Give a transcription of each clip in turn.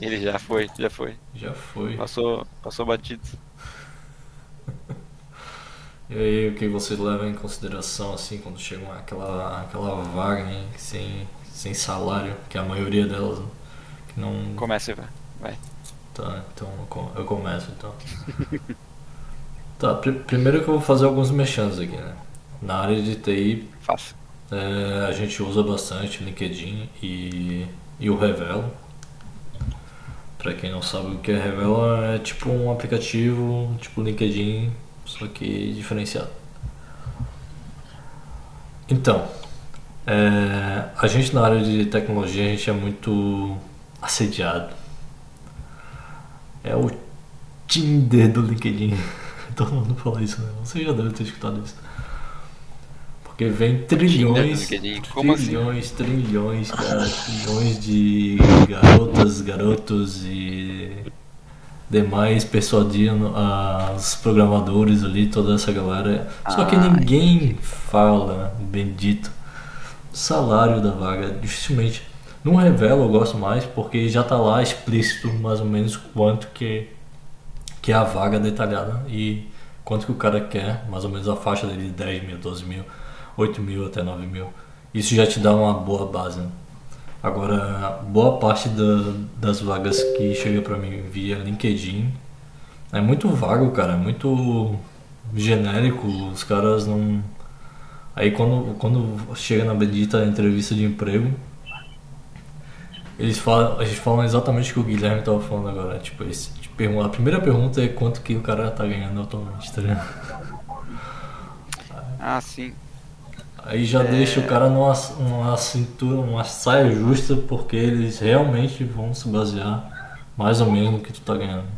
Ele já foi, já foi. Já foi. Passou, passou batido. E aí, o que vocês levam em consideração, assim, quando chega uma, aquela, aquela vaga hein, sem, sem salário, que a maioria delas que não... Começa, vai. vai. Tá, então eu com- eu começo, então. tá, pri- primeiro que eu vou fazer alguns mexãs aqui, né? Na área de TI, Faça. é, a gente usa bastante LinkedIn e, e o Revelo. Pra quem não sabe o que é Revelo, é tipo um aplicativo, tipo LinkedIn, só que diferenciado. Então, é, a gente na área de tecnologia, a gente é muito assediado. É o Tinder do LinkedIn. Todo mundo fala isso, né? Você já deve ter escutado isso. Porque vem trilhões, como assim? trilhões, trilhões, cara, trilhões de garotas, garotos e demais persuadindo os programadores ali, toda essa galera. Só que Ah. ninguém fala, bendito, salário da vaga. Dificilmente. Não revela, eu gosto mais, porque já tá lá explícito mais ou menos quanto que, que é a vaga detalhada e quanto que o cara quer, mais ou menos a faixa dele de 10 mil, 12 mil, 8 mil até 9 mil. Isso já te dá uma boa base. né? Agora, boa parte da- das vagas que chega pra mim via LinkedIn é muito vago, cara, é muito genérico, os caras não. Aí quando, quando chega na bendita entrevista de emprego, eles falam, gente falam exatamente o que o Guilherme tava falando agora. Tipo, eles perguntam- a primeira pergunta é quanto que o cara tá ganhando atualmente, tá ligado? Ah, sim. Aí já deixa o cara numa uma cintura, uma saia justa, porque eles realmente vão se basear mais ou menos no que tu tá ganhando.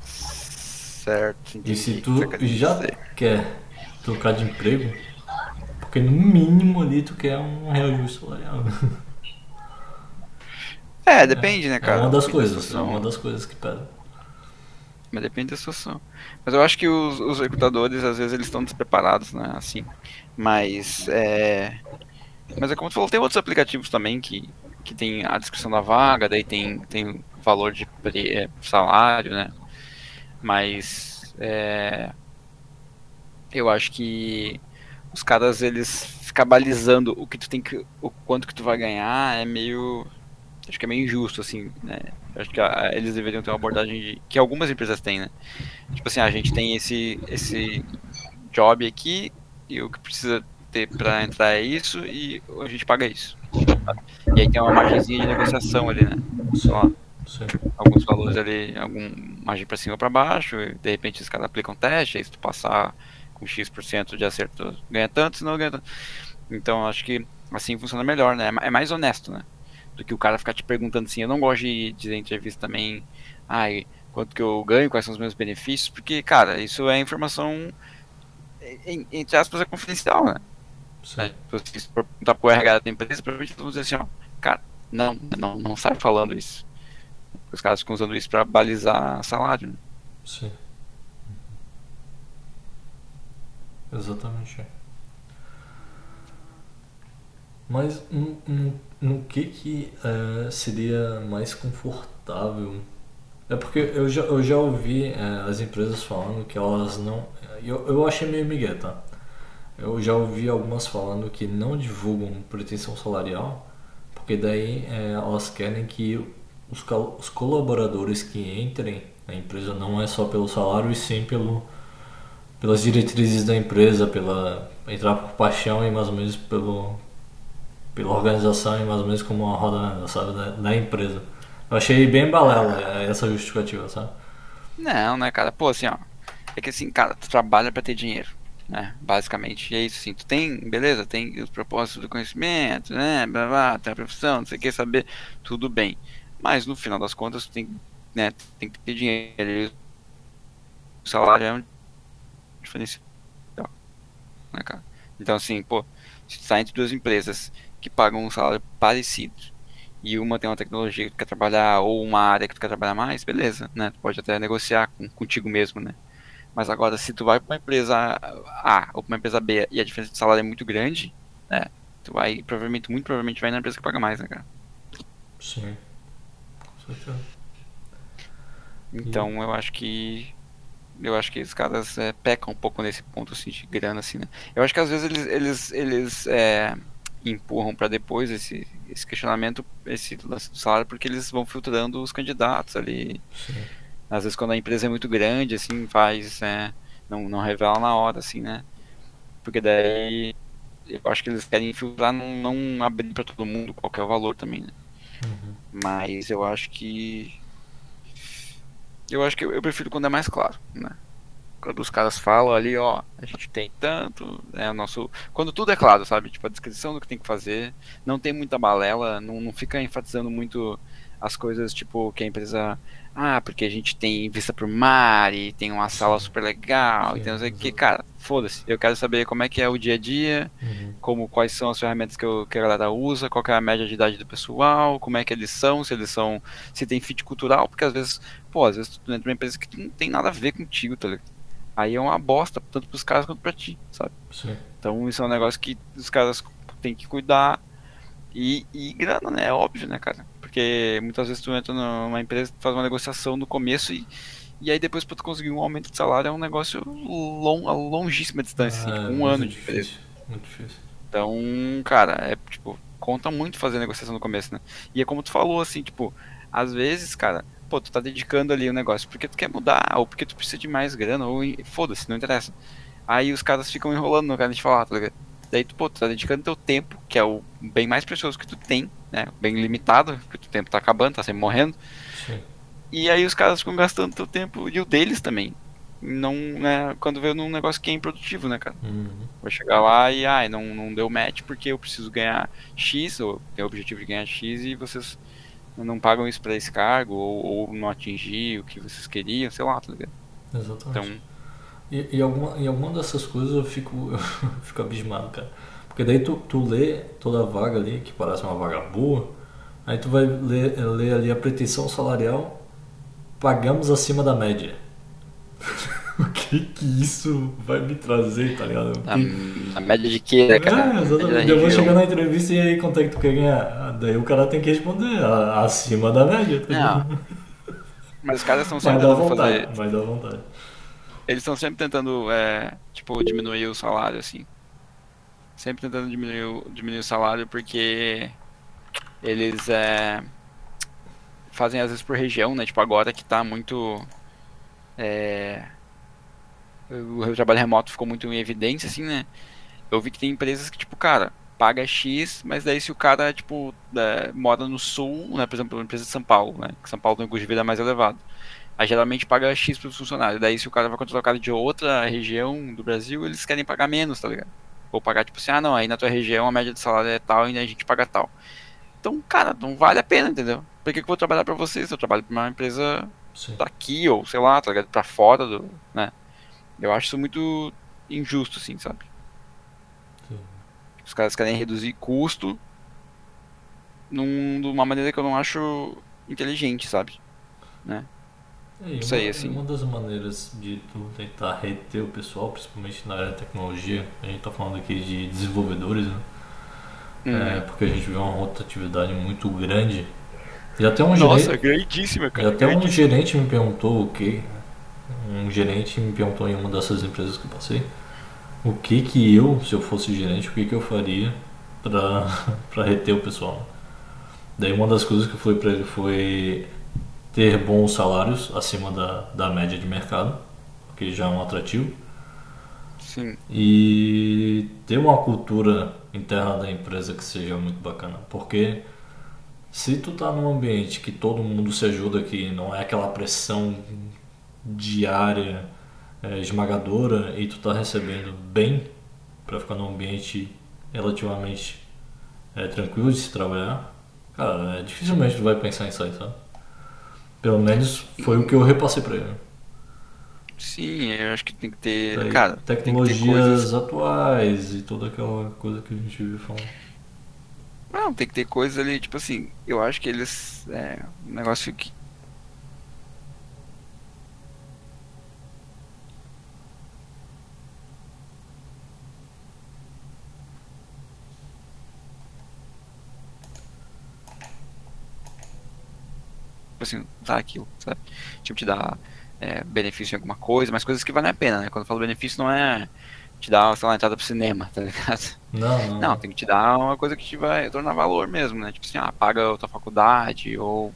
Certo. E entendi se o que tu já dizer. quer trocar de emprego, porque no mínimo ali tu quer um reajuste salarial. É, depende, né, É cara? uma das coisas, é uma das coisas que pesa. Mas depende da situação. Mas eu acho que os, os recrutadores, às vezes, eles estão despreparados, né? Assim. Mas é. Mas é como tu falou, tem outros aplicativos também que, que tem a descrição da vaga, daí tem, tem valor de pre- é, salário, né? Mas é, eu acho que os caras eles ficar balizando o que tu tem que. o quanto que tu vai ganhar é meio. Acho que é meio injusto, assim, né? Acho que a- eles deveriam ter uma abordagem de, que algumas empresas têm, né? Tipo assim, a gente tem esse, esse job aqui e o que precisa ter pra entrar é isso e a gente paga isso. sabe? E aí tem uma margenzinha de negociação ali, né? Sim. alguns valores ali, algum margem pra cima ou pra baixo, e de repente os caras aplicam teste, aí se tu passar com X% de acerto, ganha tanto, senão ganha tanto. Então acho que assim funciona melhor, né? É É mais honesto, né? Do que o cara ficar te perguntando assim, eu não gosto de dizer em entrevista também, ai, quanto que eu ganho, quais são os meus benefícios, porque, cara, isso é informação, entre aspas, é confidencial, né? Sim. Se você perguntar pro RH da empresa, provavelmente vão dizer assim, ó, cara, não, não, não sai falando isso. Os caras ficam usando isso pra balizar salário, né? Sim. Exatamente. É. Mas no, no, no que que eh, seria mais confortável? É porque eu já, eu já ouvi eh, as empresas falando que elas não. Eu, eu achei meio migué, tá? Eu já ouvi algumas falando que não divulgam pretensão salarial, porque daí eh, elas querem que os, os colaboradores que entrem na empresa não é só pelo salário e sim pelo, pelas diretrizes da empresa, pela entrar por paixão e mais ou menos pelo, pela organização e mais ou menos como uma roda sabe, da, da empresa. Eu achei bem balela eh, essa justificativa, sabe? Não, né, cara? Pô, assim, ó. É que assim, cara, tu trabalha pra ter dinheiro, né? Basicamente. E é isso, assim. Tu tem, beleza, tem os propósitos do conhecimento, né? Blá, blá, tem a profissão, não sei o que, saber. Tudo bem. Mas no final das contas, tu tem, né, tem que ter dinheiro. O salário é um diferencial, né, cara? Então, assim, pô, se tu tá entre duas empresas que pagam um salário parecido e uma tem uma tecnologia que tu quer trabalhar ou uma área que tu quer trabalhar mais, beleza, né? Tu pode até negociar com, contigo mesmo, né? Mas agora, se tu vai pra uma empresa A ou pra uma empresa B e a diferença de salário é muito grande, né? Tu vai, provavelmente, muito provavelmente vai na empresa que paga mais, né, cara? Sim. Então, Então eu acho que. Eu acho que os caras é, pecam um pouco nesse ponto assim, de grana, assim, né? Eu acho que às vezes eles, eles, eles é, empurram para depois esse, esse questionamento, esse lance do salário, porque eles vão filtrando os candidatos ali. sim. Às vezes quando a empresa é muito grande, assim, faz. é, não, não revela na hora, assim, né? Porque daí eu acho que eles querem filtrar, não, não abrir para todo mundo qual que é o valor também, né? Uhum. Mas eu acho que. Eu acho que eu, eu prefiro quando é mais claro, né? Quando os caras falam ali, ó, a gente tem tanto, é o nosso. Quando tudo é claro, sabe? Tipo, a descrição do que tem que fazer, não tem muita balela, não, não fica enfatizando muito as coisas, tipo, que a empresa. Ah, porque a gente tem vista pro mar e tem uma sala super legal, Sim, e tem não sei o que, cara, foda-se. Eu quero saber como é que é o dia a dia, Uhum. como quais são as ferramentas que, eu- que a galera usa, qual que é a média de idade do pessoal, como é que eles são, se eles são, se tem fit cultural, porque às vezes, pô, às vezes tu entra numa empresa que não tem nada a ver contigo, tá ligado? Aí é uma bosta, tanto pros caras quanto pra ti, sabe? Sim. Então isso é um negócio que os caras têm que cuidar e, e grana, né? É óbvio, né, cara? Porque muitas vezes tu entra numa empresa, faz uma negociação no começo e, e aí depois pra tu conseguir um aumento de salário é um negócio long, a longíssima distância, assim, Ah, tipo, é um ano de empresa. difícil. Muito difícil. Então, cara, é tipo, conta muito fazer negociação no começo, né? E é como tu falou, assim, tipo, às vezes, cara, pô, tu tá dedicando ali o negócio porque tu quer mudar, ou porque tu precisa de mais grana, ou foda-se, não interessa. Aí os caras ficam enrolando no cara de falar, tá ligado? Daí tu, pô, tu tá dedicando teu tempo, que é o bem mais precioso que tu tem, né? Bem limitado, porque o teu tempo tá acabando, tá sempre morrendo. Sim. E aí os caras ficam gastando teu tempo e o deles também. Não, né, quando vê num negócio que é improdutivo, né, cara? Uhum. Vou chegar lá e, ai, não, não deu match porque eu preciso ganhar X, ou tenho o objetivo de ganhar X e vocês não pagam isso pra esse cargo, ou, ou não atingir o que vocês queriam, sei lá, tá ligado? Exatamente. Então, E, e alguma, em alguma dessas coisas eu fico, eu fico abismado, cara. Porque daí tu, tu lê toda a vaga ali, que parece uma vaga boa, aí tu vai ler, ler ali a pretensão salarial, pagamos acima da média. o que que isso vai me trazer, tá ligado? A, a média de quê, né, cara? É, A média da exatamente. Eu vou chegar na entrevista e aí quanto é que tu quer ganhar? Daí o cara tem que responder "A- acima da média. Tá ligado? Mas os caras estão sempre tentando vontade, fazer. vai dar vontade. Eles estão sempre tentando, é, tipo, diminuir o salário, assim. Sempre tentando diminuir, o- diminuir o salário porque eles é, fazem às vezes por região, né? Tipo, agora que tá muito. é, o trabalho remoto ficou muito em evidência, assim, né? Eu vi que tem empresas que, tipo, cara, paga X, mas daí se o cara, tipo, é, mora no sul, né? Por exemplo, uma empresa de São Paulo, né? Que São Paulo tem um custo de vida mais elevado. Aí geralmente paga X para os funcionários. Daí se o cara vai contratar o cara de outra região do Brasil, eles querem pagar menos, tá ligado? Ou pagar tipo assim, ah não, aí na tua região a média de salário é tal e a gente paga tal. Então, cara, não vale a pena, entendeu? Por que, que eu vou trabalhar pra vocês? Eu trabalho pra uma empresa Sim. daqui, ou sei lá, tá ligado? Pra fora do. né? Eu acho isso muito injusto, assim, sabe? Os caras querem reduzir custo num, de uma maneira que eu não acho inteligente, sabe? Né? É, e Isso aí, uma- assim. Uma das maneiras de tu tentar reter o pessoal, principalmente na área de tecnologia, a gente tá falando aqui de desenvolvedores, né? Hum. É, porque a gente vê uma rotatividade muito grande. E até um Nossa, gerente, grandíssima, e cara. até um gerente me perguntou o que. Um gerente me perguntou em uma dessas empresas que eu passei. O que que eu, se eu fosse gerente, o que que eu faria pra, pra reter o pessoal. Daí uma das coisas que eu falei pra ele foi ter bons salários acima da, da média de mercado, que já é um atrativo, Sim. e ter uma cultura interna da empresa que seja muito bacana, porque se tu tá num ambiente que todo mundo se ajuda, que não é aquela pressão diária é, esmagadora e tu tá recebendo bem para ficar num ambiente relativamente é, tranquilo de se trabalhar, cara, é, dificilmente tu vai pensar em sair, sabe? Pelo menos foi o que eu repassei pra ele. Sim, eu acho que tem que ter. Daí, cara, que ter tecnologias coisas. atuais e toda aquela coisa que a gente vive falando. Não, tem que ter coisas ali, tipo assim, eu acho que eles. É, um negócio que. Assim, usar aquilo, sabe? Tipo, te dar é, benefício em alguma coisa, mas coisas que valem a pena, né? Quando eu falo benefício não é te dar, sei lá, entrada pro cinema, tá ligado? Não, não. Não, tem que te dar uma coisa que te vai tornar valor mesmo, né? Tipo assim, ah, paga a tua faculdade, ou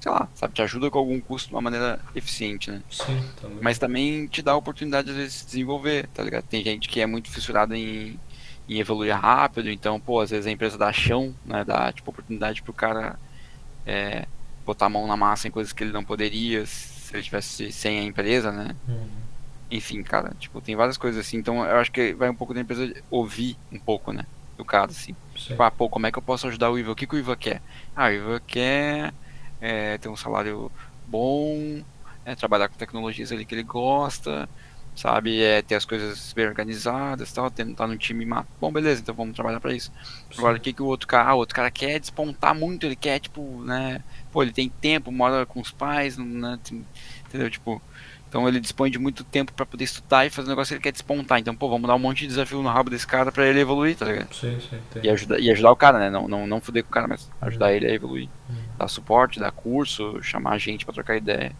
sei lá, sabe, te ajuda com algum custo de uma maneira eficiente, né? Sim, também. Mas também te dá a oportunidade às vezes de se desenvolver, tá ligado? Tem gente que é muito fissurada em, em evoluir rápido, então, pô, às vezes a empresa dá chão, né? Dá, tipo, oportunidade pro cara é, botar a mão na massa em coisas que ele não poderia se ele tivesse sem a empresa, né? Uhum. Enfim, cara, tipo, tem várias coisas assim, então eu acho que vai um pouco da empresa ouvir um pouco, né? Do cara, assim. Sim. Tipo, ah, pô, como é que eu posso ajudar o Iva? O que, que o Iva quer? Ah, o Iva quer é, ter um salário bom, é, trabalhar com tecnologias ali que ele gosta, sabe? É, ter as coisas bem organizadas tal, ter, tá no time má. Bom, beleza, então vamos trabalhar pra isso. Agora, o que, que o outro cara, ah, o outro cara quer despontar muito, ele quer, tipo, né? Pô, ele tem tempo, mora com os pais, né? Entendeu? Tipo, então ele dispõe de muito tempo pra poder estudar e fazer um negócio que ele quer despontar. Então, pô, vamos dar um monte de desafio no rabo desse cara pra ele evoluir, tá ligado? Sim, sim. E ajudar, e ajudar o cara, né? Não, não, não fuder com o cara, mas ajudar ele a evoluir. Uhum. Dar suporte, dar curso, chamar gente pra trocar ideia.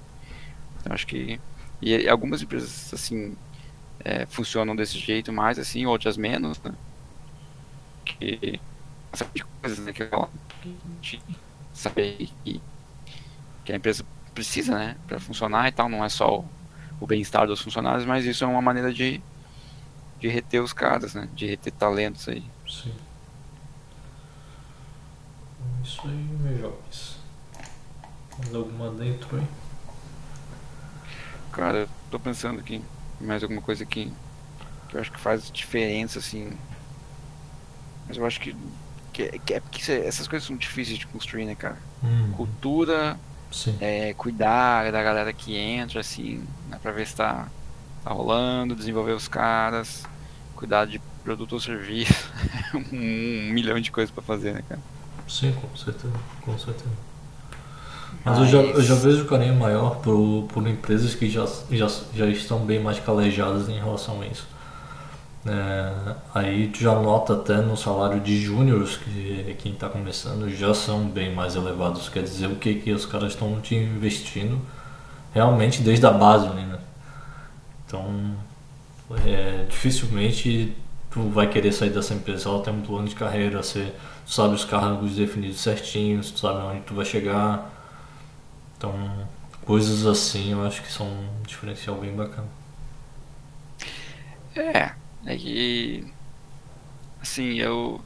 Então acho que. E algumas empresas, assim, é, funcionam desse jeito mais, assim, outras menos, né? Que. Sabe de coisas, né? Que a gente saber que, que a empresa precisa, né? Pra funcionar e tal, não é só o, o bem-estar dos funcionários, mas isso é uma maneira de, de reter os caras, né? De reter talentos aí. Sim. Isso aí, meus jovens. Mais alguma dentro aí? Cara, eu tô pensando aqui em mais alguma coisa aqui que eu acho que faz diferença, assim. Mas eu acho que, que, que é porque essas coisas são difíceis de construir, né, cara? Hum, Cultura, é, cuidar da galera que entra, assim, né, pra ver se tá, tá rolando, desenvolver os caras, cuidar de produto ou serviço. um milhão de coisas pra fazer, né, cara? Sim, com certeza. Com certeza. Mas eu já, eu já vejo carinho maior por, por empresas que já, já, já estão bem mais calejadas em relação a isso. É, aí tu já nota até no salário de júniores que quem está começando já são bem mais elevados. Quer dizer, o que, que os caras estão te investindo realmente desde a base, né? Então, é, dificilmente tu vai querer sair dessa empresa. Ela tem um plano de carreira, você tu sabe os cargos definidos certinhos, tu sabe onde tu vai chegar. Então, coisas assim eu acho que são um diferencial bem bacana. É, é que. Assim, eu.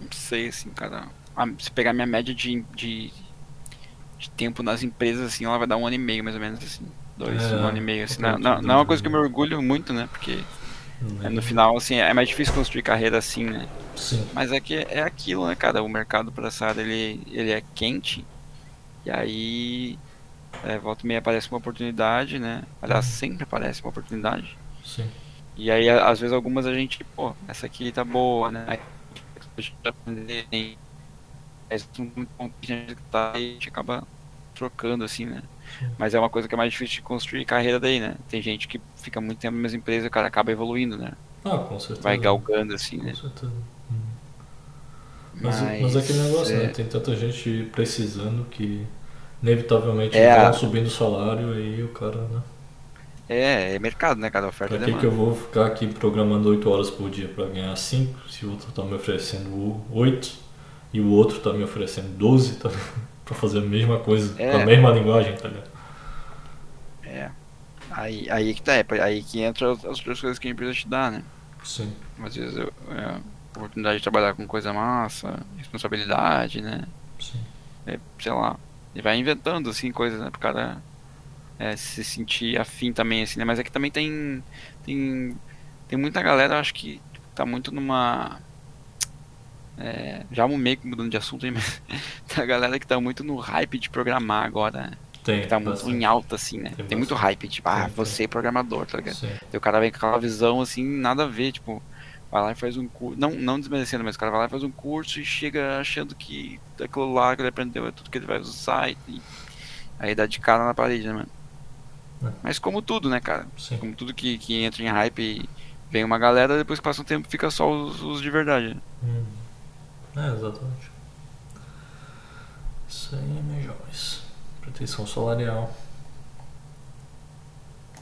Não sei, assim, cara. Se pegar minha média de, de, de tempo nas empresas, assim, ela vai dar um ano e meio, mais ou menos, assim. Dois, É, um ano e meio, assim. pouco Não, não, não é uma coisa que eu me orgulho muito, né? Porque é, no final, assim, é mais difícil construir carreira assim, né? Sim, Mas é que é aquilo, né, cara? O mercado pra essa área, ele, ele é quente. E aí, é, volta e meia aparece uma oportunidade, né? Aliás, sempre aparece uma oportunidade. sim. E aí, às vezes, algumas a gente, pô, essa aqui tá boa, né? Aí, a gente aprender, essa é muito bom que a gente tá e a gente acaba trocando, assim, né? Mas é uma coisa que é mais difícil de construir carreira daí, né? Tem gente que fica muito tempo na mesma empresa e o cara acaba evoluindo, né? Ah, com certeza. Vai galgando, assim, Com né? certeza. Hum. Mas, mas é aquele negócio, né? Tem tanta gente precisando que inevitavelmente É, vão a- subindo o salário aí o cara, né? É, é mercado, né, cara? Oferta Pra e que, que eu vou ficar aqui programando 8 horas por dia pra ganhar 5 se o outro tá me oferecendo 8 e o outro tá me oferecendo 12 tá, pra fazer a mesma coisa, É. com a mesma linguagem, tá ligado? É. Aí, aí que tá, é aí que entra as as outras coisas que a empresa te dá, né? Sim. Às vezes eu, é, oportunidade de trabalhar com coisa massa, responsabilidade, né? Sim. É, sei lá. E vai inventando assim coisas, né? Pro cara é, se sentir afim também, assim, né? Mas é que também tem. Tem, tem muita galera, acho que tá muito numa. É, já meio que mudando de assunto aí, mas tem a galera que tá muito no hype de programar agora, né? Tem. Que tá muito bastante. em alta, assim, né? Tem Tem, muito hype, tipo, ah, Tem, tem. você é programador, tá ligado? Sim. E o cara vem com aquela visão assim, nada a ver, tipo, vai lá e faz um curso. Não, não desmerecendo, mas o cara vai lá e faz um curso e chega achando que aquilo lá que ele aprendeu é tudo que ele vai usar e, e aí dá de cara na parede, né, mano? É. Mas como tudo, né, cara? Sim. Como tudo que, que entra em hype e vem uma galera, depois que passa um tempo fica só os, os de verdade. né? Hum. É, exatamente. Isso aí, meus jovens. Proteção salarial.